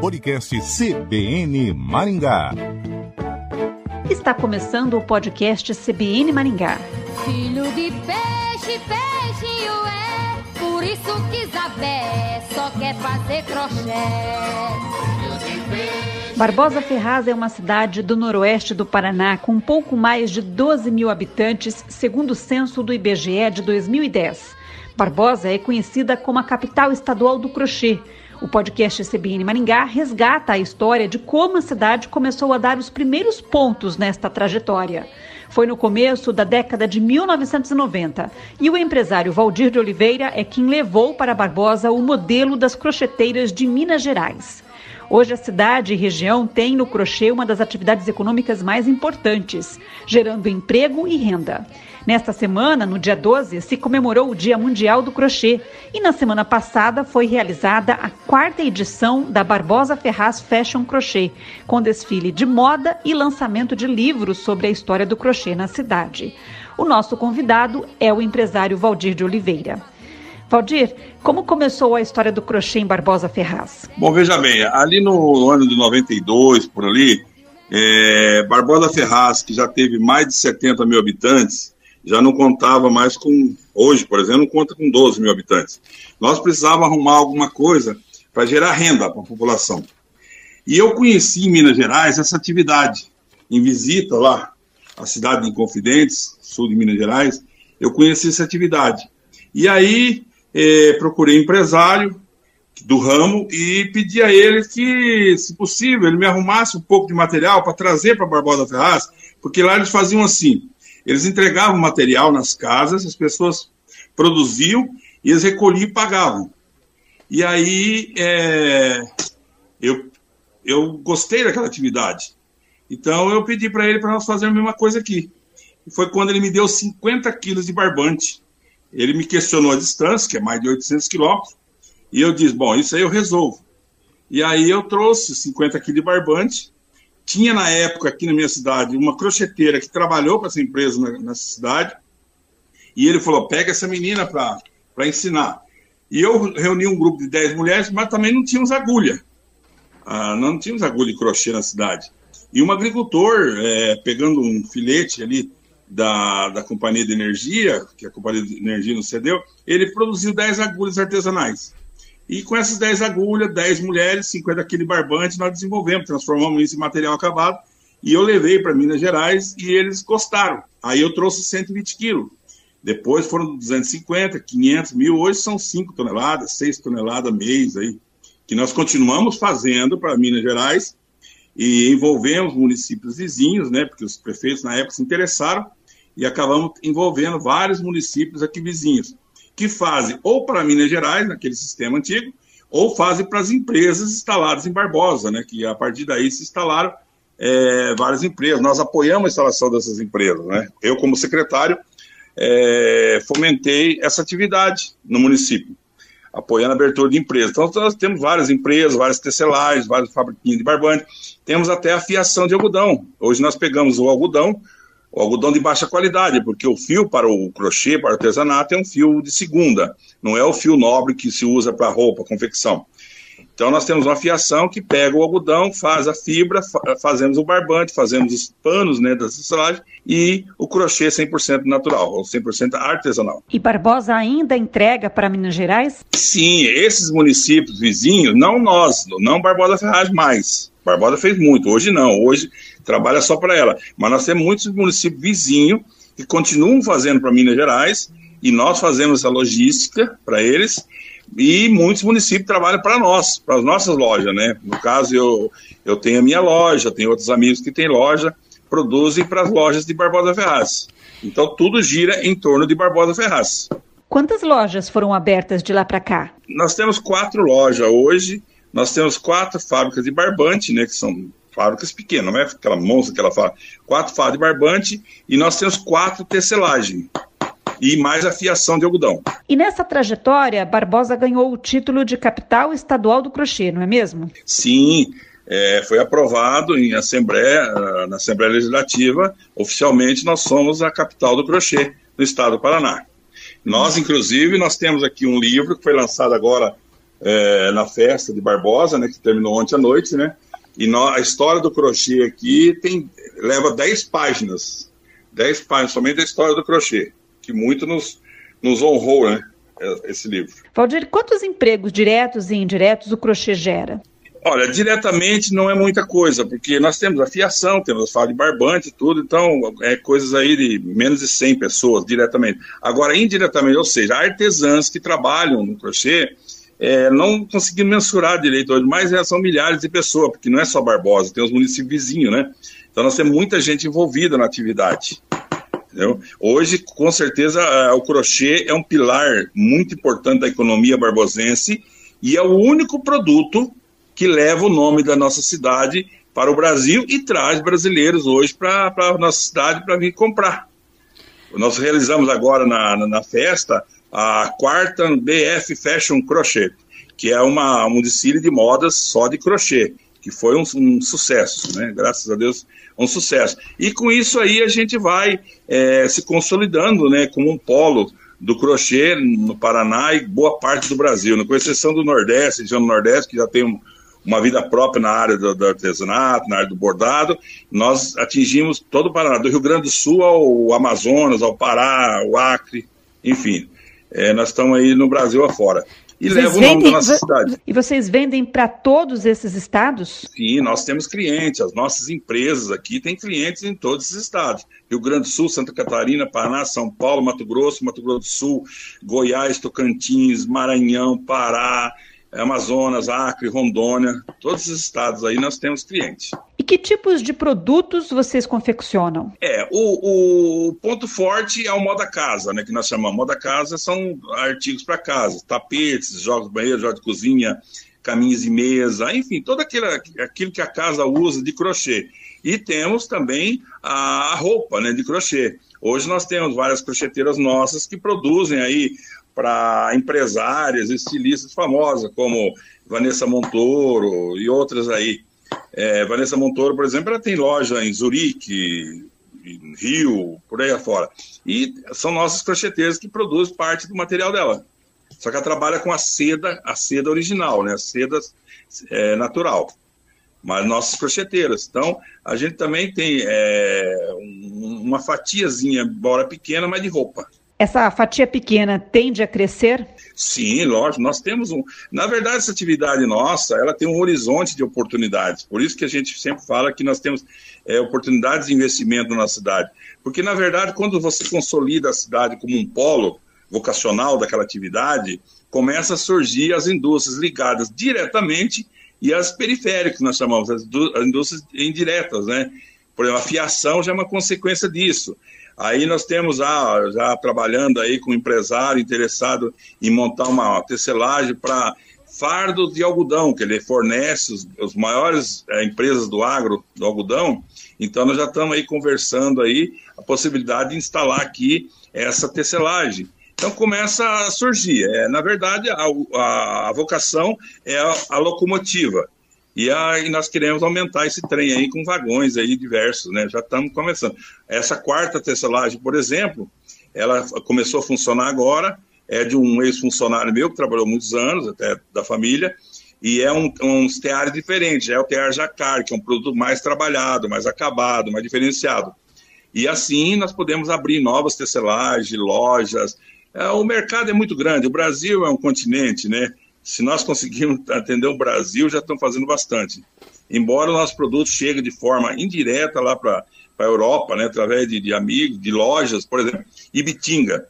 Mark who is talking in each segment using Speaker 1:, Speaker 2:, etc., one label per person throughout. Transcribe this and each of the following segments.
Speaker 1: Podcast CBN Maringá.
Speaker 2: Está começando o podcast CBN Maringá.
Speaker 3: Filho de peixe, peixinho é, por isso que Isabel só quer fazer crochê.
Speaker 2: Barbosa Ferraz é uma cidade do noroeste do Paraná com pouco mais de 12 mil habitantes, segundo o censo do IBGE de 2010. Barbosa é conhecida como a capital estadual do crochê. O podcast CBN Maringá resgata a história de como a cidade começou a dar os primeiros pontos nesta trajetória. Foi no começo da década de 1990 e o empresário Valdir de Oliveira é quem levou para Barbosa o modelo das crocheteiras de Minas Gerais. Hoje, a cidade e região têm no crochê uma das atividades econômicas mais importantes, gerando emprego e renda. Nesta semana, no dia 12, se comemorou o Dia Mundial do Crochê e na semana passada foi realizada a quarta edição da Barbosa Ferraz Fashion Crochê, com desfile de moda e lançamento de livros sobre a história do crochê na cidade. O nosso convidado é o empresário Valdir de Oliveira. Valdir, como começou a história do crochê em Barbosa Ferraz?
Speaker 4: Bom, veja bem, ali no ano de 92, por ali, é, Barbosa Ferraz, que já teve mais de 70 mil habitantes, já não contava mais com, hoje, por exemplo, não conta com 12 mil habitantes. Nós precisávamos arrumar alguma coisa para gerar renda para a população. E eu conheci em Minas Gerais essa atividade. Em visita lá, à cidade de Inconfidentes, sul de Minas Gerais, eu conheci essa atividade. E aí eh, procurei empresário do ramo e pedi a ele que, se possível, ele me arrumasse um pouco de material para trazer para Barbosa Ferraz, porque lá eles faziam assim: eles entregavam material nas casas, as pessoas produziam e eles recolhiam e pagavam. E aí é, eu, eu gostei daquela atividade. Então eu pedi para ele para nós fazermos a mesma coisa aqui. E foi quando ele me deu 50 quilos de barbante ele me questionou a distância, que é mais de 800 quilômetros, e eu disse, bom, isso aí eu resolvo. E aí eu trouxe 50 quilos de barbante, tinha na época aqui na minha cidade uma crocheteira que trabalhou para essa empresa na, nessa cidade, e ele falou, pega essa menina para ensinar. E eu reuni um grupo de 10 mulheres, mas também não tínhamos agulha. Ah, não tínhamos agulha de crochê na cidade. E um agricultor, é, pegando um filete ali da, da companhia de energia, que a companhia de energia nos cedeu, ele produziu 10 agulhas artesanais. E com essas 10 agulhas, 10 mulheres, 50 quilos de barbante, nós desenvolvemos, transformamos isso em material acabado, e eu levei para Minas Gerais e eles gostaram. Aí eu trouxe 120 quilos. Depois foram 250, 500 mil, hoje são 5 toneladas, 6 toneladas mês aí, que nós continuamos fazendo para Minas Gerais e envolvemos municípios vizinhos, né, porque os prefeitos na época se interessaram e acabamos envolvendo vários municípios aqui vizinhos, que fazem ou para Minas Gerais, naquele sistema antigo, ou fazem para as empresas instaladas em Barbosa, né, que a partir daí se instalaram é, várias empresas. Nós apoiamos a instalação dessas empresas. Né? Eu, como secretário, é, fomentei essa atividade no município, apoiando a abertura de empresas. Então, nós temos várias empresas, várias tecelagens, várias fabriquinhas de barbante, temos até a fiação de algodão. Hoje nós pegamos o algodão, o algodão de baixa qualidade, porque o fio para o crochê, para o artesanato, é um fio de segunda, não é o fio nobre que se usa para roupa, confecção. Então nós temos uma fiação que pega o algodão, faz a fibra, fazemos o barbante, fazemos os panos né, da tecelagem e o crochê 100% natural, ou 100% artesanal.
Speaker 2: E Barbosa ainda entrega para Minas Gerais?
Speaker 4: Sim, esses municípios vizinhos, não nós, não Barbosa Ferraz mais. Barbosa fez muito, hoje não, hoje trabalha só para ela. Mas nós temos muitos municípios vizinhos que continuam fazendo para Minas Gerais e nós fazemos essa logística para eles e muitos municípios trabalham para nós, para as nossas lojas, né? No caso, eu, eu tenho a minha loja, tenho outros amigos que têm loja, produzem para as lojas de Barbosa Ferraz. Então, tudo gira em torno de Barbosa Ferraz.
Speaker 2: Quantas lojas foram abertas de lá para cá?
Speaker 4: Nós temos quatro lojas hoje, nós temos quatro fábricas de barbante, né, que são fábricas pequenas, não é aquela monstro que ela fala. Quatro fábricas de barbante e nós temos quatro tecelagens e mais a fiação de algodão.
Speaker 2: E nessa trajetória, Barbosa ganhou o título de capital estadual do crochê, não é mesmo?
Speaker 4: Sim, é, foi aprovado em assembleia, ah, na Assembleia Legislativa, oficialmente nós somos a capital do crochê no estado do Paraná. Nós, inclusive, nós temos aqui um livro que foi lançado agora é, na festa de Barbosa, né, que terminou ontem à noite, né? E no, a história do crochê aqui tem, leva 10 páginas. 10 páginas somente da história do crochê, que muito nos, nos honrou, né? Esse livro.
Speaker 2: Valdir, quantos empregos diretos e indiretos o crochê gera?
Speaker 4: Olha, diretamente não é muita coisa, porque nós temos a fiação, temos a fala de barbante e tudo, então é coisas aí de menos de 100 pessoas diretamente. Agora, indiretamente, ou seja, artesãs que trabalham no crochê, é, não conseguimos mensurar direito hoje, mas é, são milhares de pessoas, porque não é só Barbosa, tem os municípios vizinhos, né? Então nós temos muita gente envolvida na atividade. Entendeu? Hoje, com certeza, o crochê é um pilar muito importante da economia barbosense e é o único produto que leva o nome da nossa cidade para o Brasil e traz brasileiros hoje para a nossa cidade para vir comprar. Nós realizamos agora na, na, na festa a quarta BF Fashion Crochet, que é uma, um desfile de modas só de crochê, que foi um, um, sucesso, né? Graças a Deus, um sucesso. E com isso aí a gente vai é, se consolidando, né, como um polo do crochê no Paraná e boa parte do Brasil, né? com exceção do Nordeste, região do Nordeste, que já tem um, uma vida própria na área do, do, artesanato, na área do bordado. Nós atingimos todo o Paraná, do Rio Grande do Sul ao Amazonas, ao Pará, ao Acre, enfim. É, nós estamos aí no Brasil afora. E vocês leva o nome da nossa cidade.
Speaker 2: E vocês vendem para todos esses estados?
Speaker 4: Sim, nós temos clientes. As nossas empresas aqui têm clientes em todos os estados. Rio Grande do Sul, Santa Catarina, Paraná, São Paulo, Mato Grosso, Mato Grosso do Sul, Goiás, Tocantins, Maranhão, Pará, Amazonas, Acre, Rondônia, todos os estados aí nós temos clientes.
Speaker 2: E que tipos de produtos vocês confeccionam?
Speaker 4: É, o, o ponto forte é o moda casa, né, que nós chamamos. Moda casa são artigos para casa, tapetes, jogos de banheiro, jogos de cozinha, caminhos de mesa, enfim, todo aquilo, aquilo que a casa usa de crochê. E temos também a roupa né, de crochê. Hoje nós temos várias crocheteiras nossas que produzem aí para empresárias, estilistas famosas, como Vanessa Montoro e outras aí. É, Vanessa Montoro, por exemplo, ela tem loja em Zurique, em Rio, por aí afora. E são nossas crocheteiras que produzem parte do material dela. Só que ela trabalha com a seda, a seda original, né? A seda é, natural. Mas nossas crocheteiras. Então, a gente também tem é, uma fatiazinha, embora pequena, mas de roupa.
Speaker 2: Essa fatia pequena tende a crescer?
Speaker 4: Sim, lógico. Nós temos um. Na verdade, essa atividade nossa, ela tem um horizonte de oportunidades. Por isso que a gente sempre fala que nós temos é, oportunidades de investimento na cidade. Porque, na verdade, quando você consolida a cidade como um polo vocacional daquela atividade, começa a surgir as indústrias ligadas diretamente e as periféricas, nós chamamos, as indústrias indiretas, né? Por exemplo, a fiação já é uma consequência disso. Aí nós temos ah, já trabalhando aí com um empresário interessado em montar uma tecelagem para fardo de algodão, que ele fornece os, os maiores é, empresas do agro do algodão. Então nós já estamos aí conversando aí a possibilidade de instalar aqui essa tecelagem. Então começa a surgir. É, na verdade, a, a, a vocação é a, a locomotiva. E aí nós queremos aumentar esse trem aí com vagões aí diversos, né? Já estamos começando. Essa quarta tecelagem, por exemplo, ela começou a funcionar agora, é de um ex-funcionário meu que trabalhou muitos anos, até da família, e é um, um tear diferente, é o tear jacar, que é um produto mais trabalhado, mais acabado, mais diferenciado. E assim nós podemos abrir novas tecelagens, lojas. É, o mercado é muito grande, o Brasil é um continente, né? Se nós conseguirmos atender o Brasil, já estamos fazendo bastante. Embora o nosso produto chegue de forma indireta lá para a Europa, né, através de, de amigos, de lojas, por exemplo, Ibitinga,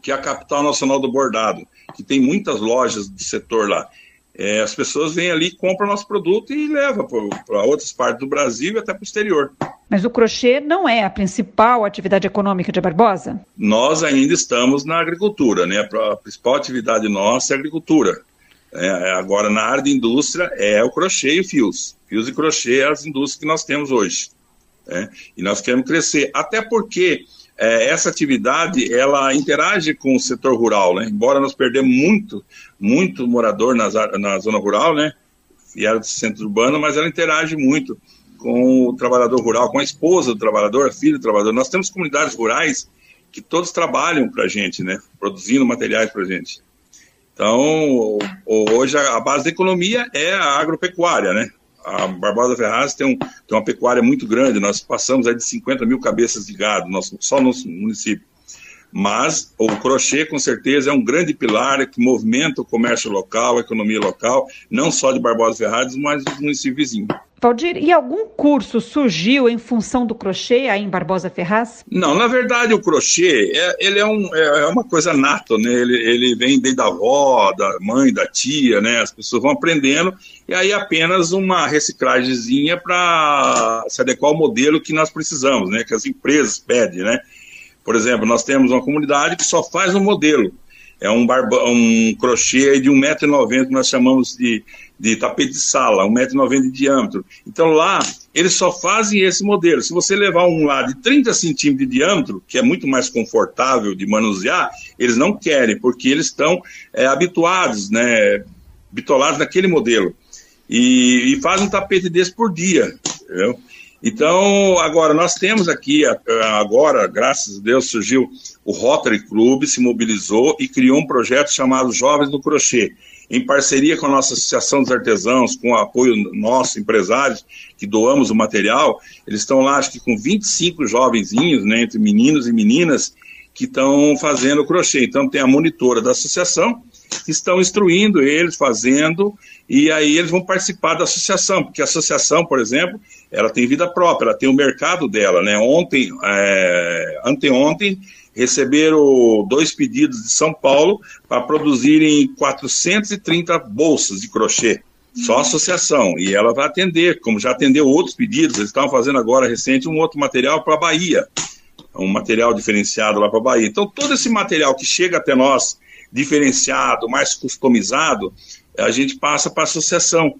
Speaker 4: que é a capital nacional do bordado, que tem muitas lojas do setor lá. É, as pessoas vêm ali, compram nosso produto e levam para outras partes do Brasil e até para o exterior.
Speaker 2: Mas o crochê não é a principal atividade econômica de Barbosa?
Speaker 4: Nós ainda estamos na agricultura, né? A principal atividade nossa é a agricultura. É, é, agora, na área de indústria, é o crochê e fios. Fios e crochê é as indústrias que nós temos hoje. Né? E nós queremos crescer. Até porque é, essa atividade, ela interage com o setor rural, né? Embora nós perdemos muito, muito morador nas, na zona rural, né? E era do centro urbano, mas ela interage muito com o trabalhador rural, com a esposa do trabalhador, a filha do trabalhador. Nós temos comunidades rurais que todos trabalham para a gente, né? Produzindo materiais para a gente. Então, hoje a base da economia é a agropecuária, né? A Barbosa Ferraz tem, um, tem uma pecuária muito grande, nós passamos aí de 50 mil cabeças de gado, nosso, só no município. Mas o crochê, com certeza, é um grande pilar que movimenta o comércio local, a economia local, não só de Barbosa Ferraz, mas dos municípios vizinhos.
Speaker 2: Valdir, e algum curso surgiu em função do crochê aí em Barbosa Ferraz?
Speaker 4: Não, na verdade o crochê, é, ele é, um, é, é uma coisa nata, né? Ele, ele vem desde a avó, da mãe, da tia, né? As pessoas vão aprendendo e aí apenas uma reciclagemzinha para se adequar ao modelo que nós precisamos, né? Que as empresas pedem, né? Por exemplo, nós temos uma comunidade que só faz um modelo. É um, barba, um crochê de 1,90m que nós chamamos de, de tapete de sala, 1,90m de diâmetro. Então lá, eles só fazem esse modelo. Se você levar um lá de 30 centímetros de diâmetro, que é muito mais confortável de manusear, eles não querem, porque eles estão é, habituados, né, bitolados naquele modelo. E, e fazem um tapete desse por dia. Entendeu? Então, agora, nós temos aqui, agora, graças a Deus, surgiu o Rotary Club, se mobilizou e criou um projeto chamado Jovens do Crochê, em parceria com a nossa Associação dos Artesãos, com o apoio nosso, empresários, que doamos o material, eles estão lá, acho que com 25 jovenzinhos, né, entre meninos e meninas, que estão fazendo crochê. Então, tem a monitora da associação, que estão instruindo eles, fazendo, e aí eles vão participar da associação, porque a associação, por exemplo, ela tem vida própria, ela tem o mercado dela, né? Ontem, é, anteontem, receberam dois pedidos de São Paulo para produzirem 430 bolsas de crochê. Só a associação. E ela vai atender, como já atendeu outros pedidos, eles estavam fazendo agora recente um outro material para a Bahia. Um material diferenciado lá para a Bahia. Então, todo esse material que chega até nós diferenciado, mais customizado, a gente passa para a associação,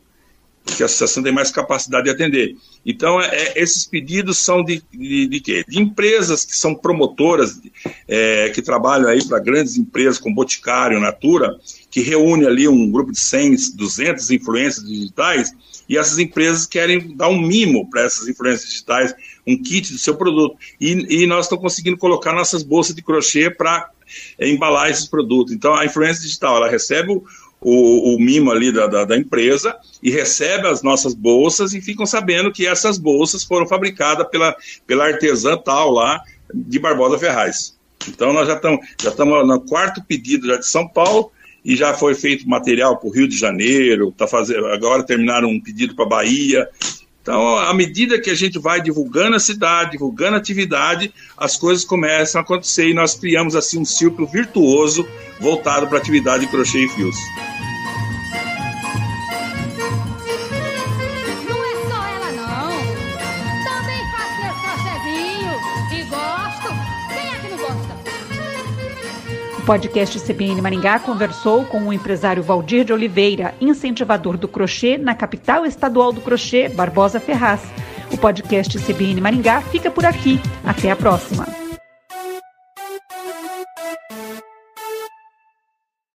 Speaker 4: porque a associação tem mais capacidade de atender. Então, é, é, esses pedidos são de, de, de quê? De empresas que são promotoras, é, que trabalham aí para grandes empresas como Boticário, Natura, que reúne ali um grupo de 100, 200 influências digitais, e essas empresas querem dar um mimo para essas influências digitais, um kit do seu produto. E, e nós estamos conseguindo colocar nossas bolsas de crochê para é, embalar esses produtos. Então, a influência digital, ela recebe o, o, o mimo ali da, da, da, empresa e recebe as nossas bolsas e ficam sabendo que essas bolsas foram fabricadas pela, pela artesã tal lá de Barbosa Ferraz. Então, nós já estamos já estamos no quarto pedido já de São Paulo e já foi feito material para o Rio de Janeiro, tá fazendo, agora terminaram um pedido para Bahia. Então, à medida que a gente vai divulgando a cidade, divulgando a atividade, as coisas começam a acontecer e nós criamos assim um círculo virtuoso voltado para a atividade de crochê e fios.
Speaker 2: O podcast CBN Maringá conversou com o empresário Valdir de Oliveira, incentivador do crochê na capital estadual do crochê, Barbosa Ferraz. O podcast CBN Maringá fica por aqui. Até a próxima.